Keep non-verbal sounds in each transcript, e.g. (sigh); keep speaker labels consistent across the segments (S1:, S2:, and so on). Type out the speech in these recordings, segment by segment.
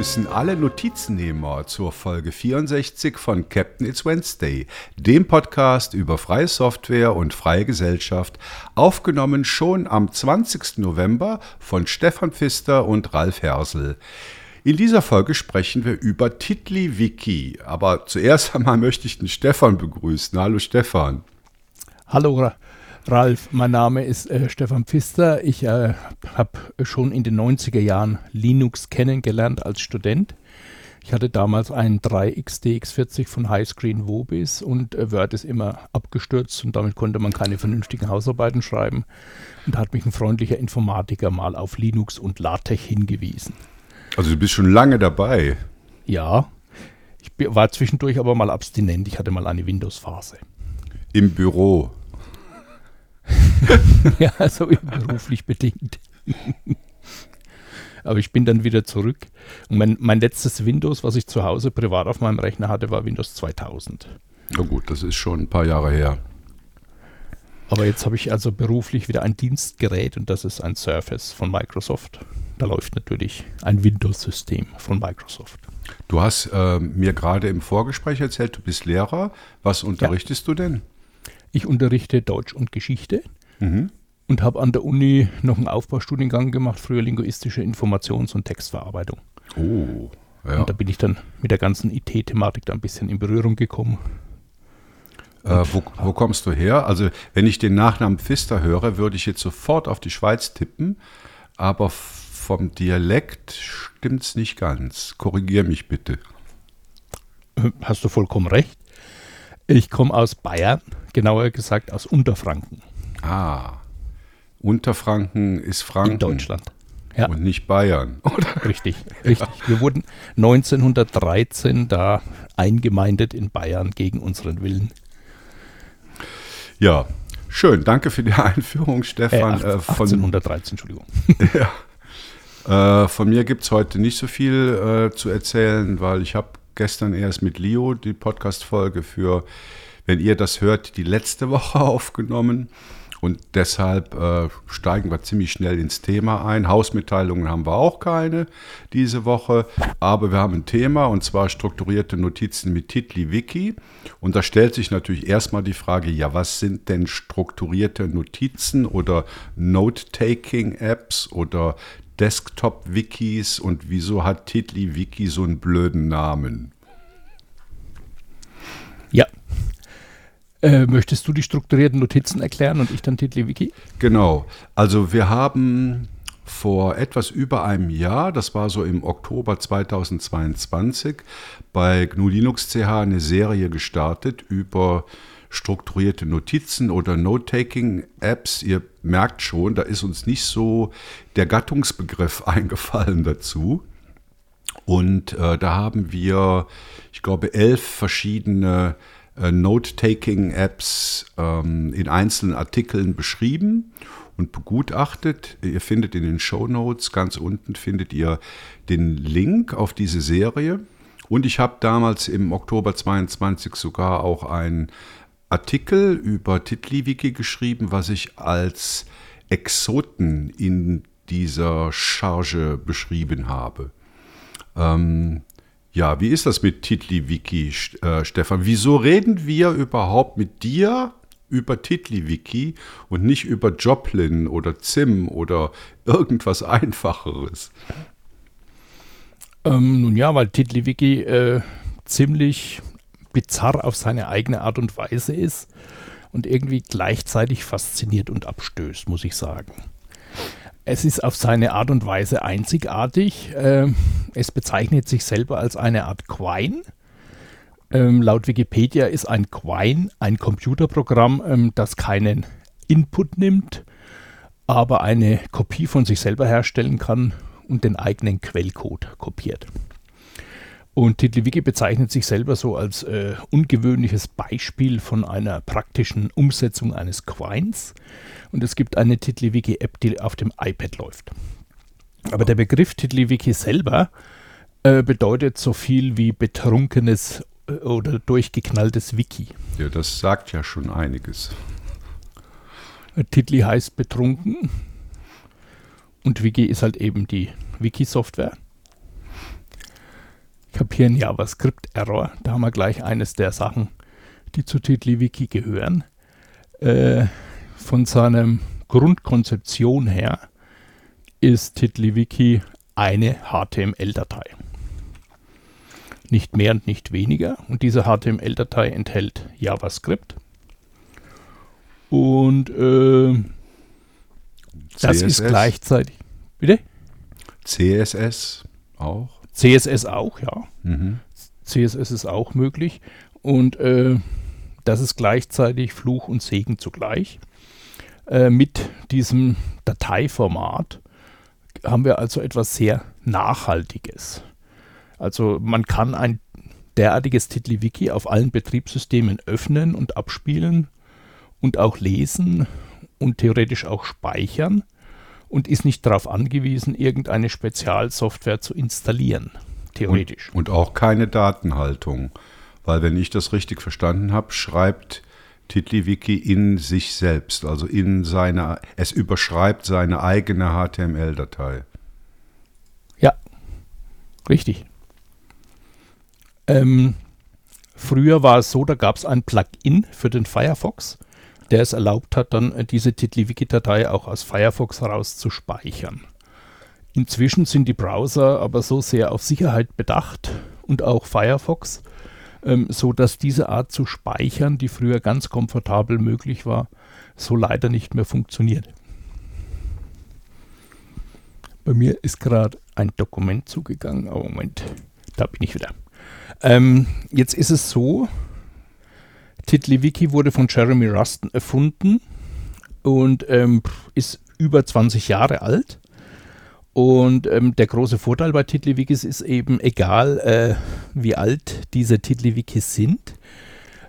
S1: begrüßen alle Notizennehmer zur Folge 64 von Captain It's Wednesday, dem Podcast über freie Software und freie Gesellschaft, aufgenommen schon am 20. November von Stefan Pfister und Ralf Hersel. In dieser Folge sprechen wir über TiddlyWiki, aber zuerst (laughs) einmal möchte ich den Stefan begrüßen. Hallo Stefan.
S2: Hallo Ralf, mein Name ist äh, Stefan Pfister. Ich äh, habe schon in den 90er Jahren Linux kennengelernt als Student. Ich hatte damals einen 3XDX40 von Highscreen Wobis und äh, Word ist immer abgestürzt und damit konnte man keine vernünftigen Hausarbeiten schreiben. Und da hat mich ein freundlicher Informatiker mal auf Linux und LaTeX hingewiesen.
S1: Also du bist schon lange dabei.
S2: Ja, ich war zwischendurch aber mal abstinent. Ich hatte mal eine Windows-Phase.
S1: Im Büro. (laughs)
S2: ja, so beruflich bedingt. Aber ich bin dann wieder zurück. Und mein, mein letztes Windows, was ich zu Hause privat auf meinem Rechner hatte, war Windows 2000.
S1: Na gut, das ist schon ein paar Jahre her.
S2: Aber jetzt habe ich also beruflich wieder ein Dienstgerät und das ist ein Surface von Microsoft. Da läuft natürlich ein Windows-System von Microsoft.
S1: Du hast äh, mir gerade im Vorgespräch erzählt, du bist Lehrer. Was unterrichtest ja. du denn?
S2: Ich unterrichte Deutsch und Geschichte mhm. und habe an der Uni noch einen Aufbaustudiengang gemacht, früher linguistische Informations- und Textverarbeitung.
S1: Oh,
S2: ja. Und da bin ich dann mit der ganzen IT-Thematik da ein bisschen in Berührung gekommen.
S1: Äh, wo, wo, kommst du her? Also, wenn ich den Nachnamen Pfister höre, würde ich jetzt sofort auf die Schweiz tippen, aber vom Dialekt stimmt es nicht ganz. Korrigier mich bitte.
S2: Hast du vollkommen recht. Ich komme aus Bayern, genauer gesagt aus Unterfranken.
S1: Ah, Unterfranken ist Franken.
S2: In Deutschland.
S1: Ja. Und nicht Bayern, (laughs)
S2: oder? Richtig, richtig. Wir wurden 1913 da eingemeindet in Bayern gegen unseren Willen.
S1: Ja, schön. Danke für die (laughs) Einführung, Stefan.
S2: Äh, 1813, Entschuldigung. (laughs)
S1: ja. Äh, von mir gibt es heute nicht so viel äh, zu erzählen, weil ich habe gestern erst mit Leo die Podcast-Folge für, wenn ihr das hört, die letzte Woche aufgenommen. Und deshalb äh, steigen wir ziemlich schnell ins Thema ein. Hausmitteilungen haben wir auch keine diese Woche, aber wir haben ein Thema und zwar strukturierte Notizen mit TiddlyWiki. Und da stellt sich natürlich erstmal die Frage, ja, was sind denn strukturierte Notizen oder Note-Taking-Apps oder Desktop-Wikis und wieso hat TiddlyWiki so einen blöden Namen?
S2: Ja. Äh, möchtest du die strukturierten Notizen erklären und ich dann TiddlyWiki?
S1: Genau. Also wir haben vor etwas über einem Jahr, das war so im Oktober 2022, bei GNU Linux CH eine Serie gestartet über strukturierte Notizen oder Note-Taking-Apps. Ihr merkt schon, da ist uns nicht so der Gattungsbegriff (laughs) eingefallen dazu. Und äh, da haben wir, ich glaube, elf verschiedene äh, Note-Taking-Apps ähm, in einzelnen Artikeln beschrieben und begutachtet. Ihr findet in den Show Notes ganz unten findet ihr den Link auf diese Serie. Und ich habe damals im Oktober 22 sogar auch ein Artikel über TiddlyWiki geschrieben, was ich als Exoten in dieser Charge beschrieben habe. Ähm, ja, wie ist das mit TiddlyWiki, äh, Stefan? Wieso reden wir überhaupt mit dir über TiddlyWiki und nicht über Joplin oder Zim oder irgendwas Einfacheres?
S2: Ähm, nun ja, weil TiddlyWiki äh, ziemlich bizarr auf seine eigene Art und Weise ist und irgendwie gleichzeitig fasziniert und abstößt, muss ich sagen. Es ist auf seine Art und Weise einzigartig. Ähm, es bezeichnet sich selber als eine Art Quine. Ähm, laut Wikipedia ist ein Quine ein Computerprogramm, ähm, das keinen Input nimmt, aber eine Kopie von sich selber herstellen kann und den eigenen Quellcode kopiert. Und TiddlyWiki bezeichnet sich selber so als äh, ungewöhnliches Beispiel von einer praktischen Umsetzung eines Quines. Und es gibt eine TiddlyWiki-App, die auf dem iPad läuft. Aber der Begriff TiddlyWiki selber äh, bedeutet so viel wie betrunkenes äh, oder durchgeknalltes Wiki.
S1: Ja, das sagt ja schon einiges.
S2: Tiddly heißt betrunken und Wiki ist halt eben die Wiki-Software. Kapieren JavaScript-Error. Da haben wir gleich eines der Sachen, die zu TiddlyWiki gehören. Äh, von seiner Grundkonzeption her ist TiddlyWiki eine HTML-Datei. Nicht mehr und nicht weniger. Und diese HTML-Datei enthält JavaScript. Und äh, das ist gleichzeitig.
S1: Bitte? CSS auch.
S2: CSS auch, ja. Mhm. CSS ist auch möglich. Und äh, das ist gleichzeitig Fluch und Segen zugleich. Äh, mit diesem Dateiformat haben wir also etwas sehr Nachhaltiges. Also man kann ein derartiges TiddlyWiki auf allen Betriebssystemen öffnen und abspielen und auch lesen und theoretisch auch speichern und ist nicht darauf angewiesen, irgendeine Spezialsoftware zu installieren, theoretisch.
S1: Und, und auch keine Datenhaltung, weil wenn ich das richtig verstanden habe, schreibt TiddlyWiki in sich selbst, also in seine, es überschreibt seine eigene HTML-Datei.
S2: Ja, richtig. Ähm, früher war es so, da gab es ein Plugin für den Firefox der es erlaubt hat, dann äh, diese TiddlyWiki-Datei auch aus Firefox heraus zu speichern. Inzwischen sind die Browser aber so sehr auf Sicherheit bedacht und auch Firefox, ähm, so dass diese Art zu speichern, die früher ganz komfortabel möglich war, so leider nicht mehr funktioniert. Bei mir ist gerade ein Dokument zugegangen, aber Moment, da bin ich wieder. Ähm, jetzt ist es so, TiddlyWiki wurde von Jeremy Ruston erfunden und ähm, ist über 20 Jahre alt. Und ähm, der große Vorteil bei TiddlyWikis ist eben, egal äh, wie alt diese TiddlyWikis sind,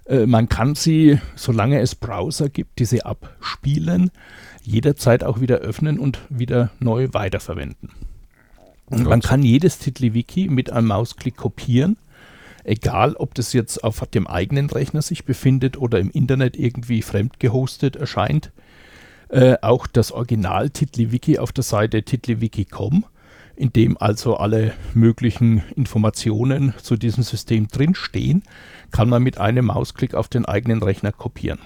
S2: äh, man kann sie, solange es Browser gibt, die sie abspielen, jederzeit auch wieder öffnen und wieder neu weiterverwenden. Und man kann jedes TiddlyWiki mit einem Mausklick kopieren egal ob das jetzt auf dem eigenen Rechner sich befindet oder im Internet irgendwie fremd gehostet erscheint. Äh, auch das Original TiddlyWiki auf der Seite tiddlywiki.com, in dem also alle möglichen Informationen zu diesem System drinstehen, kann man mit einem Mausklick auf den eigenen Rechner kopieren.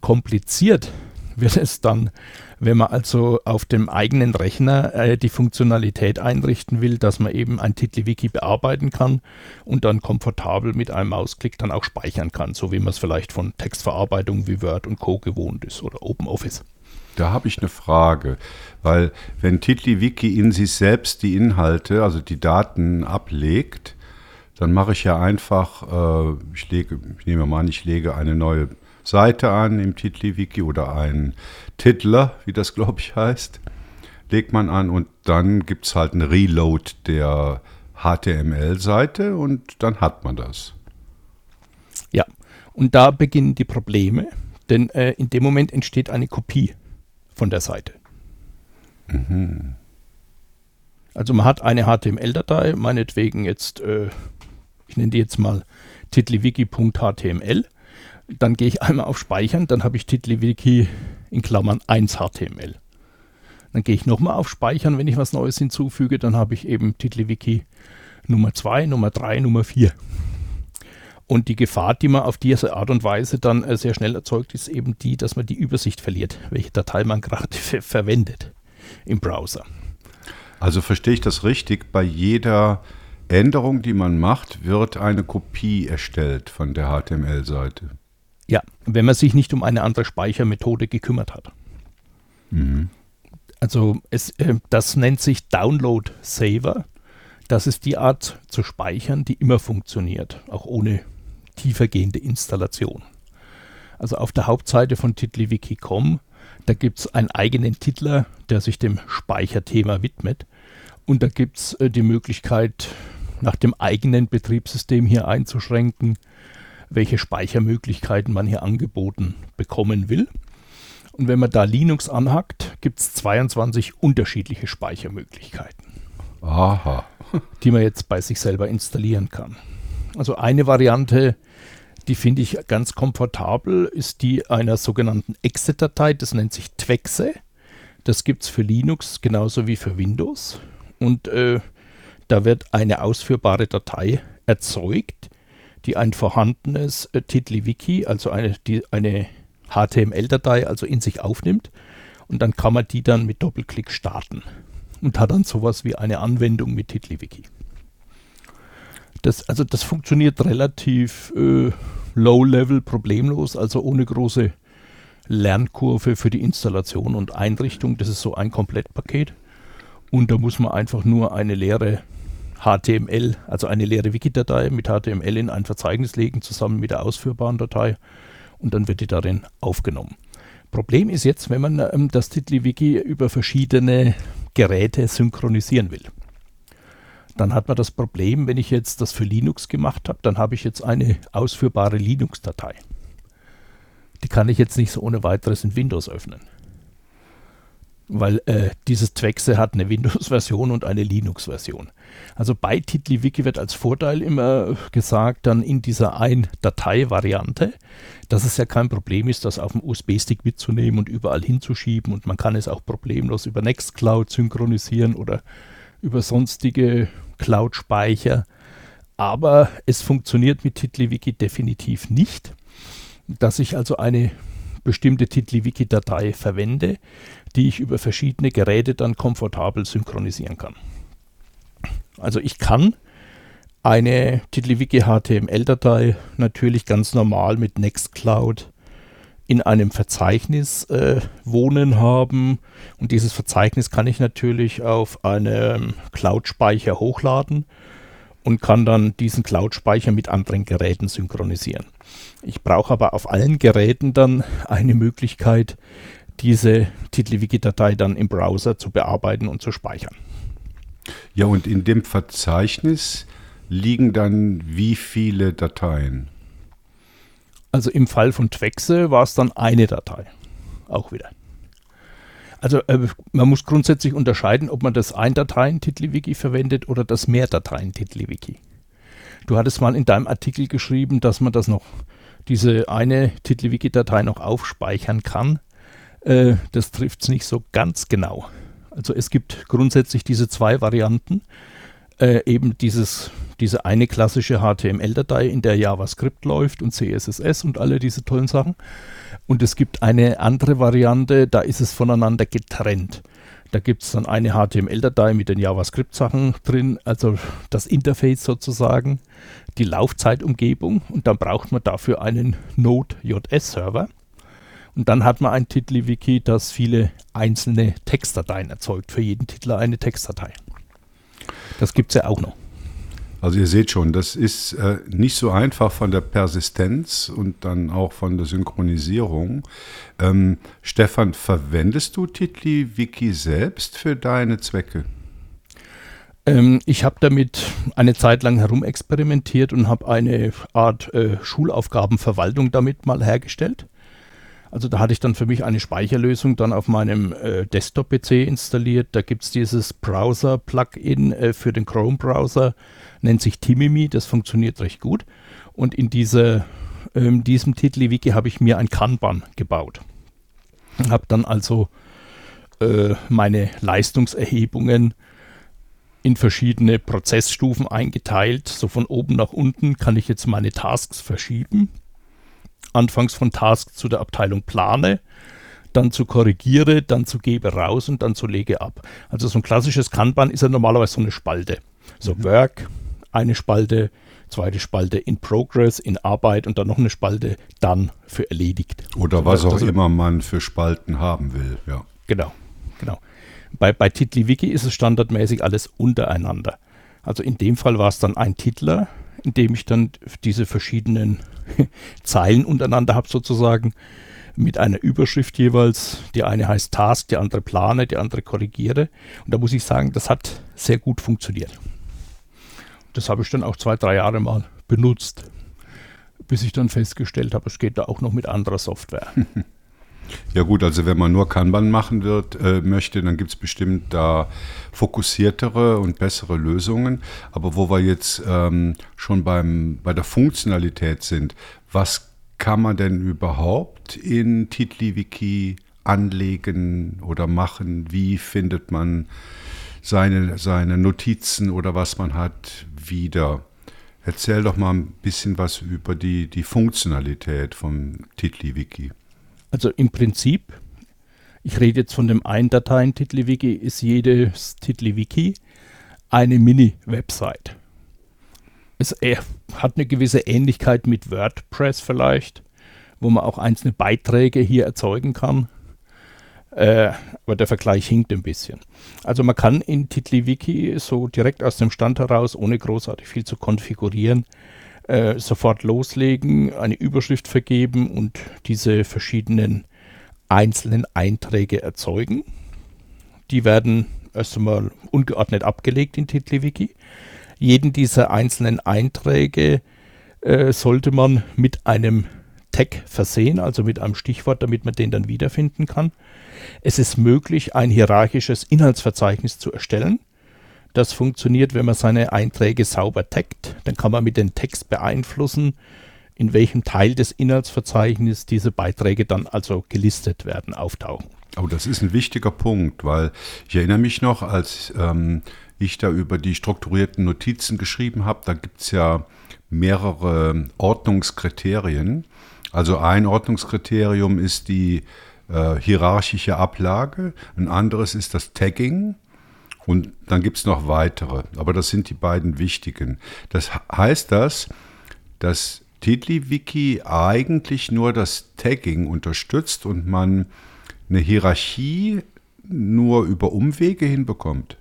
S2: Kompliziert wird es dann, wenn man also auf dem eigenen Rechner äh, die Funktionalität einrichten will, dass man eben ein TiddlyWiki bearbeiten kann und dann komfortabel mit einem Mausklick dann auch speichern kann, so wie man es vielleicht von Textverarbeitung wie Word und Co. gewohnt ist oder OpenOffice.
S1: Da habe ich eine Frage, weil wenn TiddlyWiki in sich selbst die Inhalte, also die Daten ablegt, dann mache ich ja einfach, äh, ich lege, ich nehme mal an, ich lege eine neue Seite an im TiddlyWiki oder einen Titler, wie das glaube ich heißt, legt man an und dann gibt es halt einen Reload der HTML-Seite und dann hat man das.
S2: Ja, und da beginnen die Probleme, denn äh, in dem Moment entsteht eine Kopie von der Seite. Mhm. Also man hat eine HTML-Datei, meinetwegen jetzt, äh, ich nenne die jetzt mal tiddlywiki.html dann gehe ich einmal auf Speichern, dann habe ich TiddlyWiki in Klammern 1 HTML. Dann gehe ich nochmal auf Speichern, wenn ich was Neues hinzufüge, dann habe ich eben TiddlyWiki Nummer 2, Nummer 3, Nummer 4. Und die Gefahr, die man auf diese Art und Weise dann äh, sehr schnell erzeugt, ist eben die, dass man die Übersicht verliert, welche Datei man (laughs) gerade verwendet im Browser.
S1: Also verstehe ich das richtig, bei jeder Änderung, die man macht, wird eine Kopie erstellt von der HTML-Seite.
S2: Ja, wenn man sich nicht um eine andere Speichermethode gekümmert hat. Mhm. Also es, äh, das nennt sich Download Saver. Das ist die Art zu speichern, die immer funktioniert, auch ohne tiefergehende Installation. Also auf der Hauptseite von tiddlywiki.com, da gibt es einen eigenen Titler, der sich dem Speicherthema widmet. Und da gibt es äh, die Möglichkeit, nach dem eigenen Betriebssystem hier einzuschränken, welche Speichermöglichkeiten man hier angeboten bekommen will. Und wenn man da Linux anhackt, gibt es 22 unterschiedliche Speichermöglichkeiten. Aha. (laughs) die man jetzt bei sich selber installieren kann. Also eine Variante, die finde ich ganz komfortabel, ist die einer sogenannten Exit-Datei, das nennt sich Twexe. Das gibt es für Linux genauso wie für Windows. Und äh, Da wird eine ausführbare Datei erzeugt, die ein vorhandenes äh, TiddlyWiki, also eine, die, eine HTML-Datei, also in sich aufnimmt. Und dann kann man die dann mit Doppelklick starten und hat dann sowas wie eine Anwendung mit TiddlyWiki. Das, also das funktioniert relativ äh, low-level, problemlos, also ohne große Lernkurve für die Installation und Einrichtung. Das ist so ein Komplettpaket. Und da muss man einfach nur eine leere HTML, also eine leere Wiki-Datei mit HTML in ein Verzeichnis legen, zusammen mit der ausführbaren Datei. Und dann wird die darin aufgenommen. Problem ist jetzt, wenn man ähm, das TiddlyWiki über verschiedene Geräte synchronisieren will. Dann hat man das Problem, wenn ich jetzt das für Linux gemacht habe, dann habe ich jetzt eine ausführbare Linux-Datei. Die kann ich jetzt nicht so ohne weiteres in Windows öffnen. Weil äh, dieses Twexe hat eine Windows-Version und eine Linux-Version. Also bei TiddlyWiki wird als Vorteil immer gesagt, dann in dieser Ein-Datei-Variante, dass es ja kein Problem ist, das auf dem USB-Stick mitzunehmen und überall hinzuschieben und man kann es auch problemlos über Nextcloud synchronisieren oder über sonstige Cloud-Speicher. Aber es funktioniert mit TiddlyWiki definitiv nicht, dass ich also eine bestimmte TiddlyWiki-Datei verwende, die ich über verschiedene Geräte dann komfortabel synchronisieren kann. Also ich kann eine TiddlyWiki HTML-Datei natürlich ganz normal mit Nextcloud in einem Verzeichnis äh, wohnen haben und dieses Verzeichnis kann ich natürlich auf einem Cloud-Speicher hochladen und kann dann diesen Cloud-Speicher mit anderen Geräten synchronisieren. Ich brauche aber auf allen Geräten dann eine Möglichkeit, diese TiddlyWiki-Datei dann im Browser zu bearbeiten und zu speichern.
S1: Ja, und in dem Verzeichnis liegen dann wie viele Dateien?
S2: Also im Fall von Twexe war es dann eine Datei. Auch wieder. Also äh, man muss grundsätzlich unterscheiden, ob man das Ein-Dateien-TiddlyWiki verwendet oder das Mehrdateien-TiddlyWiki. Du hattest mal in deinem Artikel geschrieben, dass man das noch, diese eine TiddlyWiki-Datei noch aufspeichern kann. Äh, das trifft es nicht so ganz genau. Also es gibt grundsätzlich diese zwei Varianten. Äh, eben dieses, diese eine klassische HTML-Datei, in der JavaScript läuft und CSS und alle diese tollen Sachen. Und es gibt eine andere Variante, da ist es voneinander getrennt. Da gibt es dann eine HTML-Datei mit den JavaScript-Sachen drin, also das Interface sozusagen, die Laufzeitumgebung und dann braucht man dafür einen Node.js-Server. Und dann hat man ein TiddlyWiki, das viele einzelne Textdateien erzeugt, für jeden Titler eine Textdatei. Das gibt es ja auch noch.
S1: Also ihr seht schon, das ist äh, nicht so einfach von der Persistenz und dann auch von der Synchronisierung. Ähm, Stefan, verwendest du TiddlyWiki selbst für deine Zwecke?
S2: Ähm, ich habe damit eine Zeit lang herumexperimentiert und habe eine Art äh, Schulaufgabenverwaltung damit mal hergestellt. Also da hatte ich dann für mich eine Speicherlösung dann auf meinem äh, Desktop-PC installiert. Da gibt es dieses Browser-Plugin äh, für den Chrome-Browser, nennt sich Timimi, das funktioniert recht gut. Und in diese, ähm, diesem TiddlyWiki habe ich mir ein Kanban gebaut. Habe dann also äh, meine Leistungserhebungen in verschiedene Prozessstufen eingeteilt. So von oben nach unten kann ich jetzt meine Tasks verschieben anfangs von Task zu der Abteilung plane, dann zu korrigiere, dann zu gebe raus und dann zu lege ab. Also so ein klassisches Kanban ist ja normalerweise so eine Spalte. So mhm. Work, eine Spalte, zweite Spalte in Progress, in Arbeit und dann noch eine Spalte dann für erledigt.
S1: Oder was auch immer man für Spalten haben will, ja.
S2: Genau, genau. Bei, bei TiddlyWiki ist es standardmäßig alles untereinander. Also in dem Fall war es dann ein Titler, in dem ich dann diese verschiedenen (laughs) Zeilen untereinander habe sozusagen mit einer Überschrift jeweils. Die eine heißt Task, die andere Plane, die andere Korrigiere. Und da muss ich sagen, das hat sehr gut funktioniert. Das habe ich dann auch zwei, drei Jahre mal benutzt, bis ich dann festgestellt habe, es geht da auch noch mit anderer Software. (laughs)
S1: Ja gut, also wenn man nur Kanban machen wird, äh, möchte, dann gibt es bestimmt da fokussiertere und bessere Lösungen. Aber wo wir jetzt ähm, schon beim, bei der Funktionalität sind, was kann man denn überhaupt in TiddlyWiki anlegen oder machen? Wie findet man seine, seine Notizen oder was man hat wieder. Erzähl doch mal ein bisschen was über die, die Funktionalität vom TiddlyWiki.
S2: Also im Prinzip, ich rede jetzt von dem einen Dateien TiddlyWiki, ist jedes TiddlyWiki eine Mini-Website. Es äh, hat eine gewisse Ähnlichkeit mit WordPress vielleicht, wo man auch einzelne Beiträge hier erzeugen kann. Äh, aber der Vergleich hinkt ein bisschen. Also man kann in TiddlyWiki so direkt aus dem Stand heraus, ohne großartig viel zu konfigurieren, äh, sofort loslegen, eine Überschrift vergeben und diese verschiedenen einzelnen Einträge erzeugen. Die werden erst einmal ungeordnet abgelegt in TiddlyWiki. Jeden dieser einzelnen Einträge äh, sollte man mit einem Tag versehen, also mit einem Stichwort, damit man den dann wiederfinden kann. Es ist möglich, ein hierarchisches Inhaltsverzeichnis zu erstellen. Das funktioniert, wenn man seine Einträge sauber taggt. Dann kann man mit dem Text beeinflussen, in welchem Teil des Inhaltsverzeichnisses diese Beiträge dann also gelistet werden, auftauchen.
S1: Oh, das ist ein wichtiger Punkt, weil ich erinnere mich noch, als ähm, ich da über die strukturierten Notizen geschrieben habe, da gibt es ja mehrere Ordnungskriterien. Also ein Ordnungskriterium ist die äh, hierarchische Ablage, ein anderes ist das Tagging und dann gibt es noch weitere, aber das sind die beiden wichtigen. Das heißt das, dass TiddlyWiki eigentlich nur das Tagging unterstützt und man eine Hierarchie nur über Umwege hinbekommt.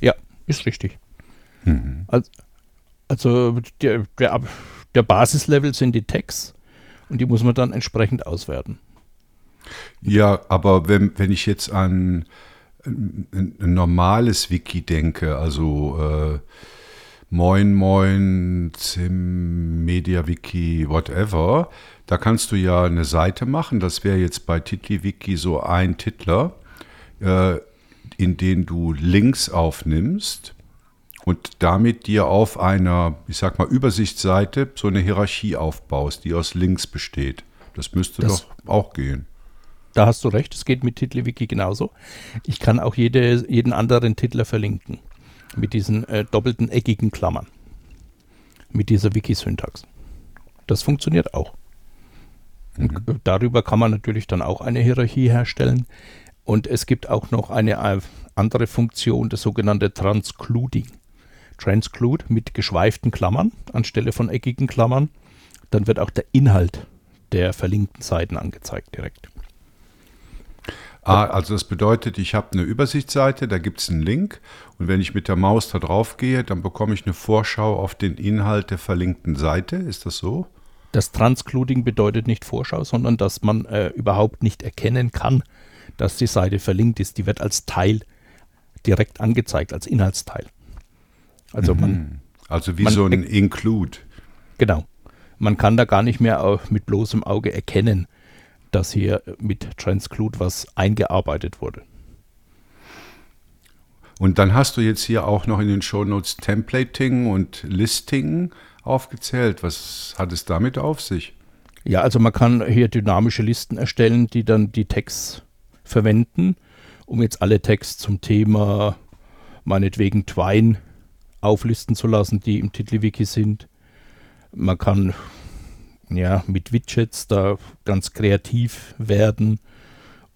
S2: Ja, ist richtig. Mhm. Also, also der, der, der Basislevel sind die Tags und die muss man dann entsprechend auswerten.
S1: Ja, aber wenn, wenn ich jetzt an ein, ein normales Wiki denke, also äh, Moin Moin, Zim, MediaWiki, whatever, da kannst du ja eine Seite machen, das wäre jetzt bei TiddlyWiki so ein Titler, äh, in den du Links aufnimmst und damit dir auf einer, ich sag mal, Übersichtsseite so eine Hierarchie aufbaust, die aus Links besteht. Das müsste das, doch auch gehen.
S2: Da hast du recht, es geht mit TiddlyWiki genauso. Ich kann auch jede, jeden anderen Titler verlinken. Mit diesen äh, doppelten eckigen Klammern. Mit dieser Wiki-Syntax. Das funktioniert auch. Mhm. Darüber kann man natürlich dann auch eine Hierarchie herstellen. Und es gibt auch noch eine äh, andere Funktion, das sogenannte Transcluding. Transclude mit geschweiften Klammern anstelle von eckigen Klammern. Dann wird auch der Inhalt der verlinkten Seiten angezeigt direkt.
S1: Ah, also das bedeutet, ich habe eine Übersichtsseite, da gibt es einen Link und wenn ich mit der Maus da drauf gehe, dann bekomme ich eine Vorschau auf den Inhalt der verlinkten Seite. Ist das so?
S2: Das Transcluding bedeutet nicht Vorschau, sondern dass man äh, überhaupt nicht erkennen kann, dass die Seite verlinkt ist. Die wird als Teil direkt angezeigt, als Inhaltsteil.
S1: Also, mhm. man, also wie man, so ein Include.
S2: Genau. Man kann da gar nicht mehr mit bloßem Auge erkennen, dass hier mit Transclude was eingearbeitet wurde.
S1: Und dann hast du jetzt hier auch noch in den Shownotes Templating und Listing aufgezählt. Was hat es damit auf sich?
S2: Ja, also man kann hier dynamische Listen erstellen, die dann die Tags verwenden, um jetzt alle Tags zum Thema meinetwegen Twine auflisten zu lassen, die im TiddlyWiki sind. Man kann ja, mit Widgets da ganz kreativ werden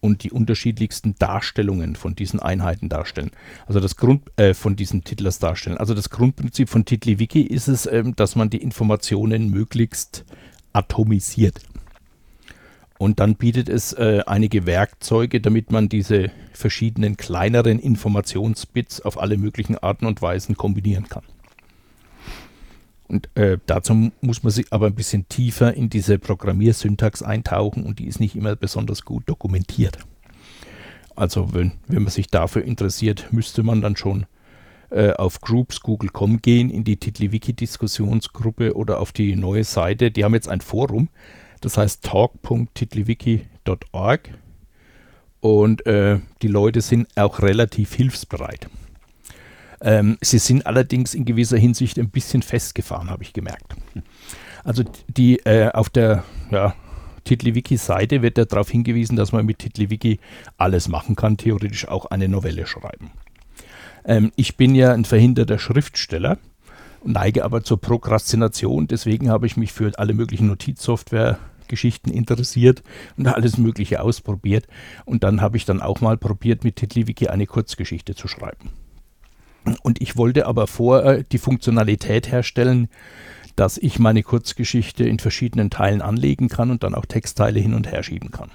S2: und die unterschiedlichsten Darstellungen von diesen Einheiten darstellen. Also das Grund äh, von diesen Titlers darstellen. Also das Grundprinzip von TiddlyWiki ist es, ähm, dass man die Informationen möglichst atomisiert. Und dann bietet es äh, einige Werkzeuge, damit man diese verschiedenen kleineren Informationsbits auf alle möglichen Arten und Weisen kombinieren kann. Und äh, dazu muss man sich aber ein bisschen tiefer in diese Programmiersyntax eintauchen und die ist nicht immer besonders gut dokumentiert. Also wenn, wenn man sich dafür interessiert, müsste man dann schon äh, auf Groups Google.com gehen, in die TiddlyWiki-Diskussionsgruppe oder auf die neue Seite. Die haben jetzt ein Forum, das heißt talk.tiddlywiki.org und äh, die Leute sind auch relativ hilfsbereit. Ähm, sie sind allerdings in gewisser Hinsicht ein bisschen festgefahren, habe ich gemerkt. Also die äh, auf der ja, TiddlyWiki-Seite wird ja darauf hingewiesen, dass man mit TiddlyWiki alles machen kann, theoretisch auch eine Novelle schreiben. Ähm, ich bin ja ein verhinderter Schriftsteller, neige aber zur Prokrastination. Deswegen habe ich mich für alle möglichen Notizsoftware Geschichten interessiert und alles Mögliche ausprobiert. Und dann habe ich dann auch mal probiert, mit TiddlyWiki eine Kurzgeschichte zu schreiben. Und ich wollte aber vorher die Funktionalität herstellen, dass ich meine Kurzgeschichte in verschiedenen Teilen anlegen kann und dann auch Textteile hin und her schieben kann.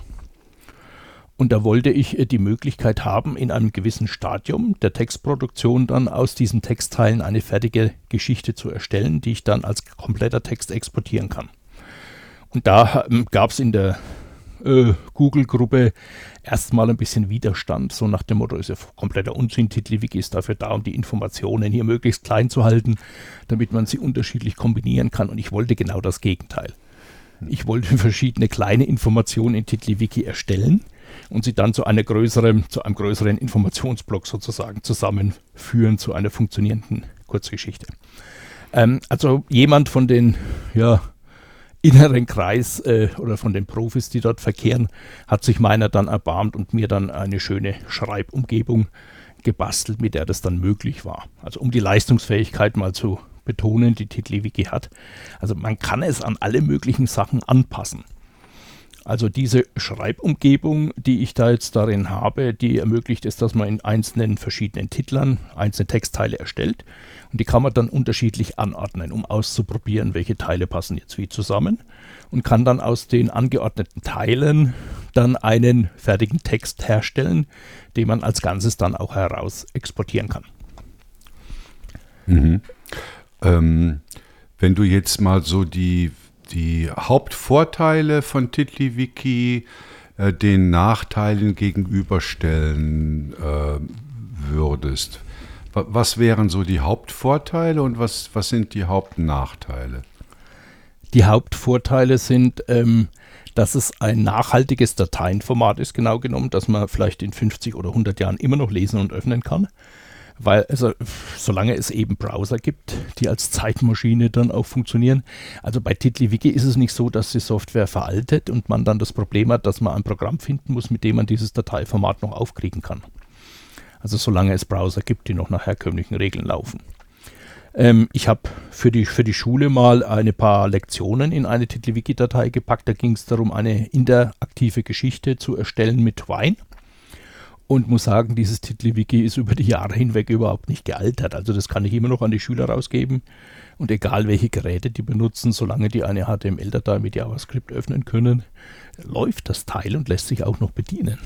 S2: Und da wollte ich äh, die Möglichkeit haben, in einem gewissen Stadium der Textproduktion dann aus diesen Textteilen eine fertige Geschichte zu erstellen, die ich dann als kompletter Text exportieren kann. Und da ähm, gab es in der äh, Google-Gruppe erstmal ein bisschen Widerstand, so nach dem Motto, ist ja kompletter Unsinn, TiddlyWiki ist dafür da, um die Informationen hier möglichst klein zu halten, damit man sie unterschiedlich kombinieren kann. Und ich wollte genau das Gegenteil. Ich wollte (laughs) verschiedene kleine Informationen in TiddlyWiki erstellen und sie dann zu, einer größeren, zu einem größeren Informationsblock sozusagen zusammenführen zu einer funktionierenden Kurzgeschichte. Ähm, also jemand von den ja, inneren Kreis äh, oder von den Profis, die dort verkehren, hat sich meiner dann erbarmt und mir dann eine schöne Schreibumgebung gebastelt, mit der das dann möglich war. Also um die Leistungsfähigkeit mal zu betonen, die TiddlyWiki hat. Also man kann es an alle möglichen Sachen anpassen. Also diese Schreibumgebung, die ich da jetzt darin habe, die ermöglicht es, dass man in einzelnen verschiedenen Titlern einzelne Textteile erstellt. Und die kann man dann unterschiedlich anordnen, um auszuprobieren, welche Teile passen jetzt wie zusammen. Und kann dann aus den angeordneten Teilen dann einen fertigen Text herstellen, den man als Ganzes dann auch heraus exportieren kann.
S1: Mhm. Ähm, wenn du jetzt mal so die die Hauptvorteile von TiddlyWiki äh, den Nachteilen gegenüberstellen äh, würdest. Was wären so die Hauptvorteile und was, was sind die Hauptnachteile?
S2: Die Hauptvorteile sind, ähm, dass es ein nachhaltiges Dateienformat ist, genau genommen, dass man vielleicht in 50 oder 100 Jahren immer noch lesen und öffnen kann weil also solange es eben Browser gibt, die als Zeitmaschine dann auch funktionieren. Also bei TiddlyWiki ist es nicht so, dass die Software veraltet und man dann das Problem hat, dass man ein Programm finden muss, mit dem man dieses Dateiformat noch aufkriegen kann. Also solange es Browser gibt, die noch nach herkömmlichen Regeln laufen. Ähm, ich habe für die, für die Schule mal eine paar Lektionen in eine TiddlyWiki-Datei gepackt. Da ging es darum, eine interaktive Geschichte zu erstellen mit Wine und muss sagen, dieses TiddlyWiki ist über die Jahre hinweg überhaupt nicht gealtert. Also das kann ich immer noch an die Schüler rausgeben. Und egal welche Geräte die benutzen, solange die eine HTML-Datei mit JavaScript öffnen können, läuft das Teil und lässt sich auch noch bedienen.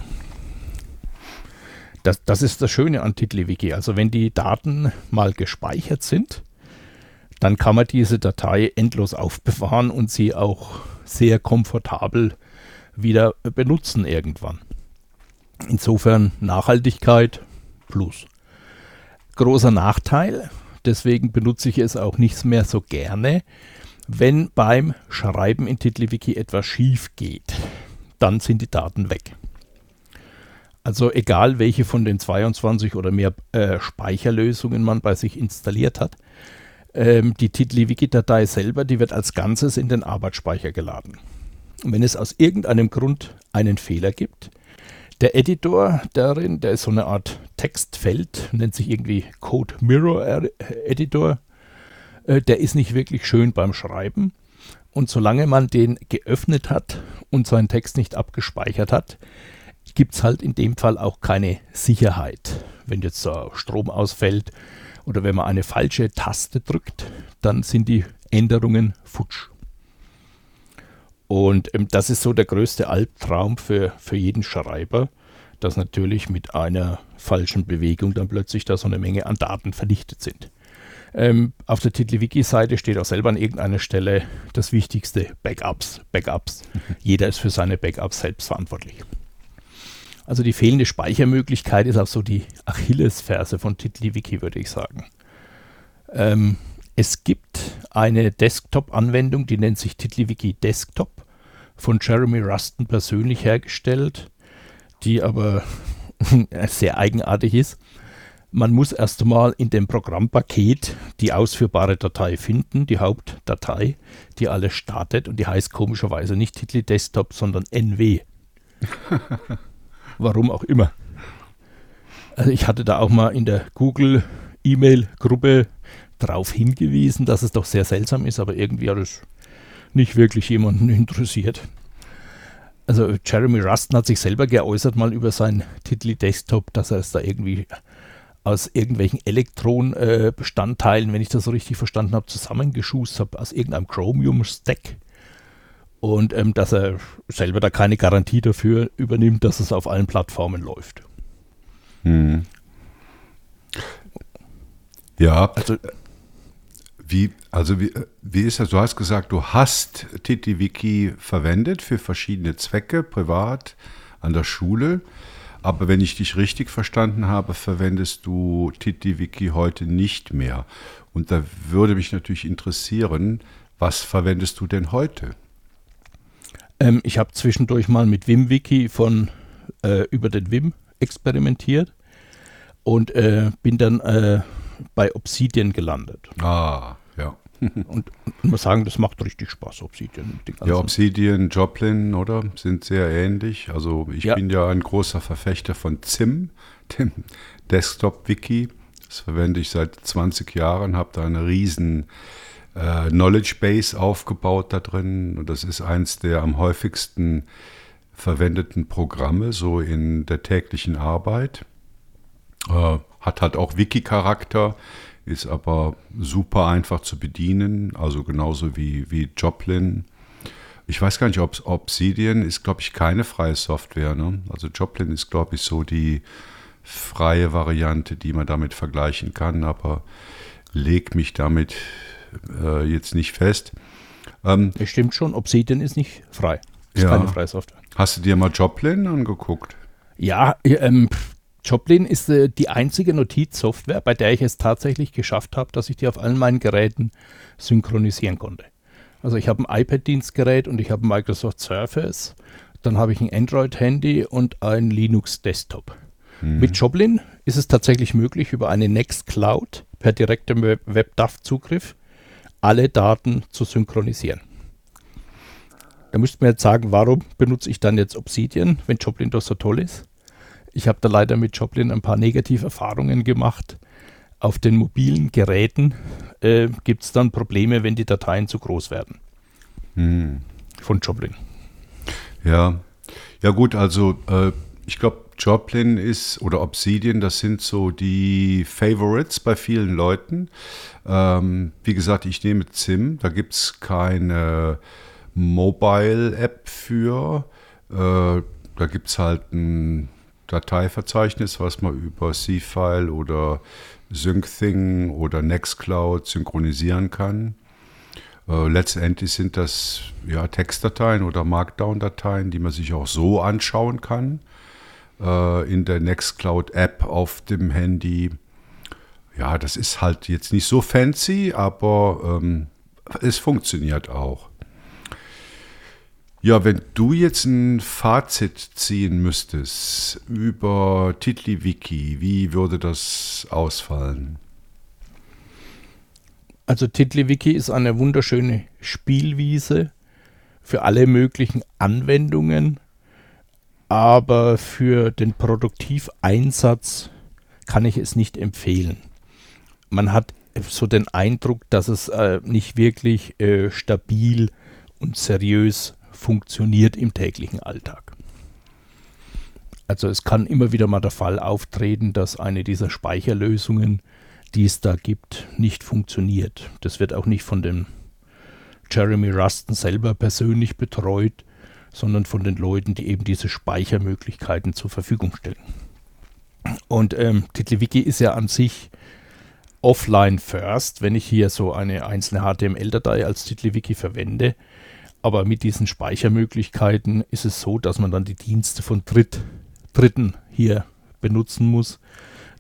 S2: Das, das ist das Schöne an TiddlyWiki. Also wenn die Daten mal gespeichert sind, dann kann man diese Datei endlos aufbewahren und sie auch sehr komfortabel wieder benutzen irgendwann. Insofern Nachhaltigkeit plus. Großer Nachteil, deswegen benutze ich es auch nicht mehr so gerne, wenn beim Schreiben in TiddlyWiki etwas schief geht, dann sind die Daten weg. Also egal, welche von den 22 oder mehr äh, Speicherlösungen man bei sich installiert hat, ähm, die TiddlyWiki-Datei selber, die wird als Ganzes in den Arbeitsspeicher geladen. Und wenn es aus irgendeinem Grund einen Fehler gibt, der Editor darin, der ist so eine Art Textfeld, nennt sich irgendwie Code Mirror Editor. Äh, der ist nicht wirklich schön beim Schreiben. Und solange man den geöffnet hat und seinen Text nicht abgespeichert hat, gibt es halt in dem Fall auch keine Sicherheit. Wenn jetzt so Strom ausfällt oder wenn man eine falsche Taste drückt, dann sind die Änderungen futsch. Und ähm, das ist so der größte Albtraum für, für jeden Schreiber, dass natürlich mit einer falschen Bewegung dann plötzlich da so eine Menge an Daten vernichtet sind. Ähm, auf der TiddlyWiki-Seite steht auch selber an irgendeiner Stelle das Wichtigste, Backups, Backups. Jeder ist für seine Backups selbst verantwortlich. Also die fehlende Speichermöglichkeit ist auch so die Achillesferse von TiddlyWiki, würde ich sagen. Ähm, es gibt eine Desktop-Anwendung, die nennt sich TiddlyWiki Desktop, von Jeremy Ruston persönlich hergestellt, die aber (laughs) sehr eigenartig ist. Man muss erst einmal in dem Programmpaket die ausführbare Datei finden, die Hauptdatei, die alles startet und die heißt komischerweise nicht Tiddly Desktop, sondern NW. (laughs) Warum auch immer. Also ich hatte da auch mal in der Google E-Mail-Gruppe darauf hingewiesen, dass es doch sehr seltsam ist, aber irgendwie hat es nicht wirklich jemanden interessiert. Also Jeremy Ruston hat sich selber geäußert mal über seinen Titel Desktop, dass er es da irgendwie aus irgendwelchen Elektronenbestandteilen, äh, wenn ich das so richtig verstanden habe, zusammengeschustert habe, aus irgendeinem Chromium-Stack. Und ähm, dass er selber da keine Garantie dafür übernimmt, dass es auf allen Plattformen läuft. Hm.
S1: Ja, also wie, also wie, wie ist das? Du hast gesagt, du hast TiddlyWiki verwendet für verschiedene Zwecke, privat, an der Schule. Aber wenn ich dich richtig verstanden habe, verwendest du TiddlyWiki heute nicht mehr. Und da würde mich natürlich interessieren, was verwendest du denn heute?
S2: Ähm, ich habe zwischendurch mal mit WimWiki von äh, über den Wim experimentiert und äh, bin dann äh, bei Obsidian gelandet.
S1: Ah, ja. (laughs)
S2: und, muss sagen, das macht richtig Spaß, Obsidian.
S1: Ja, Obsidian, Joplin, oder? Sind sehr ähnlich. Also ich ja. bin ja ein großer Verfechter von ZIM, (laughs) dem Desktop-Wiki. Das verwende ich seit 20 Jahren, habe da eine riesen äh, Knowledge Base aufgebaut da drin. Und das ist eins der am häufigsten verwendeten Programme, so in der täglichen Arbeit. Äh, hat halt auch Wiki-Charakter, ist aber super einfach zu bedienen, also genauso wie, wie Joplin. Ich weiß gar nicht, ob Obsidian ist, glaube ich, keine freie Software. Ne? Also Joplin ist, glaube ich, so die freie Variante, die man damit vergleichen kann, aber leg mich damit äh, jetzt nicht fest.
S2: Ähm, das stimmt schon, Obsidian ist nicht frei. Ist
S1: ja. keine freie Software. Hast du dir mal Joplin angeguckt?
S2: Ja, ähm, Joplin ist äh, die einzige Notizsoftware, bei der ich es tatsächlich geschafft habe, dass ich die auf allen meinen Geräten synchronisieren konnte. Also ich habe ein iPad-Dienstgerät und ich habe ein Microsoft Surface, dann habe ich ein Android-Handy und ein Linux-Desktop. Mhm. Mit Joplin ist es tatsächlich möglich, über eine Nextcloud per direktem WebDAV-Zugriff alle Daten zu synchronisieren. Da müsste man jetzt sagen, warum benutze ich dann jetzt Obsidian, wenn Joplin doch so toll ist? Ich habe da leider mit Joplin ein paar Negativerfahrungen gemacht. Auf den mobilen Geräten äh, gibt es dann Probleme, wenn die Dateien zu groß werden. Hm. Von Joplin.
S1: Ja, ja gut, also äh, ich glaube, Joplin ist oder Obsidian, das sind so die Favorites bei vielen Leuten. Ähm, wie gesagt, ich nehme ZIM, da gibt es keine Mobile-App für. Äh, da gibt es halt ein Dateiverzeichnis, was man über C-File oder SyncThing oder Nextcloud synchronisieren kann. Äh, letztendlich sind das ja, Textdateien oder Markdown-Dateien, die man sich auch so anschauen kann äh, in der Nextcloud-App auf dem Handy. Ja, das ist halt jetzt nicht so fancy, aber ähm, es funktioniert auch. Ja, wenn du jetzt ein Fazit ziehen müsstest über TiddlyWiki, wie würde das ausfallen?
S2: Also TiddlyWiki ist eine wunderschöne Spielwiese für alle möglichen Anwendungen, aber für den Produktiveinsatz kann ich es nicht empfehlen. Man hat so den Eindruck, dass es äh, nicht wirklich äh, stabil und seriös funktioniert im täglichen Alltag. Also es kann immer wieder mal der Fall auftreten, dass eine dieser Speicherlösungen, die es da gibt, nicht funktioniert. Das wird auch nicht von dem Jeremy Ruston selber persönlich betreut, sondern von den Leuten, die eben diese Speichermöglichkeiten zur Verfügung stellen. Und ähm, TiddlyWiki ist ja an sich offline first. Wenn ich hier so eine einzelne HTML-Datei als TiddlyWiki verwende, aber mit diesen Speichermöglichkeiten ist es so, dass man dann die Dienste von Dritt, Dritten hier benutzen muss,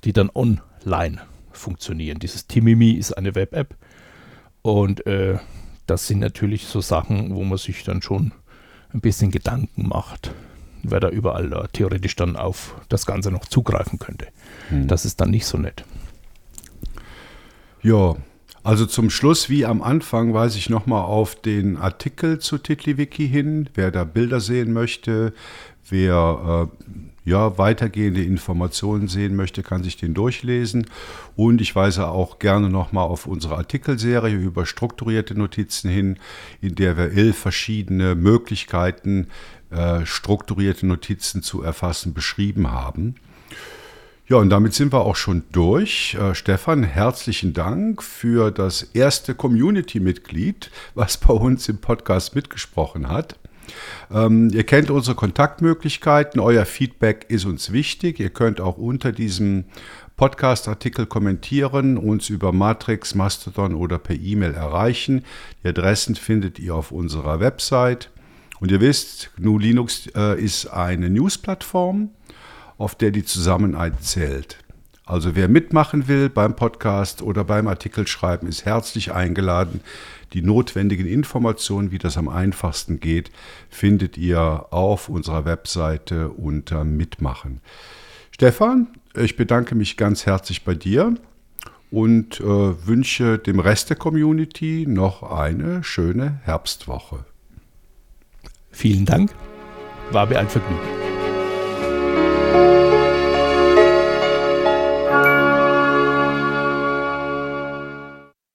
S2: die dann online funktionieren. Dieses Timimi ist eine Web-App und äh, das sind natürlich so Sachen, wo man sich dann schon ein bisschen Gedanken macht, wer da überall äh, theoretisch dann auf das Ganze noch zugreifen könnte. Hm. Das ist dann nicht so nett.
S1: Ja, Also zum Schluss, wie am Anfang, weise ich nochmal auf den Artikel zu TitliWiki hin. Wer da Bilder sehen möchte, wer äh, ja, weitergehende Informationen sehen möchte, kann sich den durchlesen. Und ich weise auch gerne nochmal auf unsere Artikelserie über strukturierte Notizen hin, in der wir elf verschiedene Möglichkeiten, äh, strukturierte Notizen zu erfassen, beschrieben haben. Ja, und damit sind wir auch schon durch. Äh, Stefan, herzlichen Dank für das erste Community-Mitglied, was bei uns im Podcast mitgesprochen hat. Ähm, ihr kennt unsere Kontaktmöglichkeiten. Euer Feedback ist uns wichtig. Ihr könnt auch unter diesem Podcast-Artikel kommentieren, uns über Matrix, Mastodon oder per E-Mail erreichen. Die Adressen findet ihr auf unserer Website. Und ihr wisst, GNU Linux äh, ist eine News-Plattform auf der die Zusammenarbeit zählt. Also wer mitmachen will beim Podcast oder beim Artikelschreiben, ist herzlich eingeladen. Die notwendigen Informationen, wie das am einfachsten geht, findet ihr auf unserer Webseite unter Mitmachen. Stefan, ich bedanke mich ganz herzlich bei dir und äh, wünsche dem Rest der Community noch eine schöne Herbstwoche.
S2: Vielen Dank, war mir ein Vergnügen.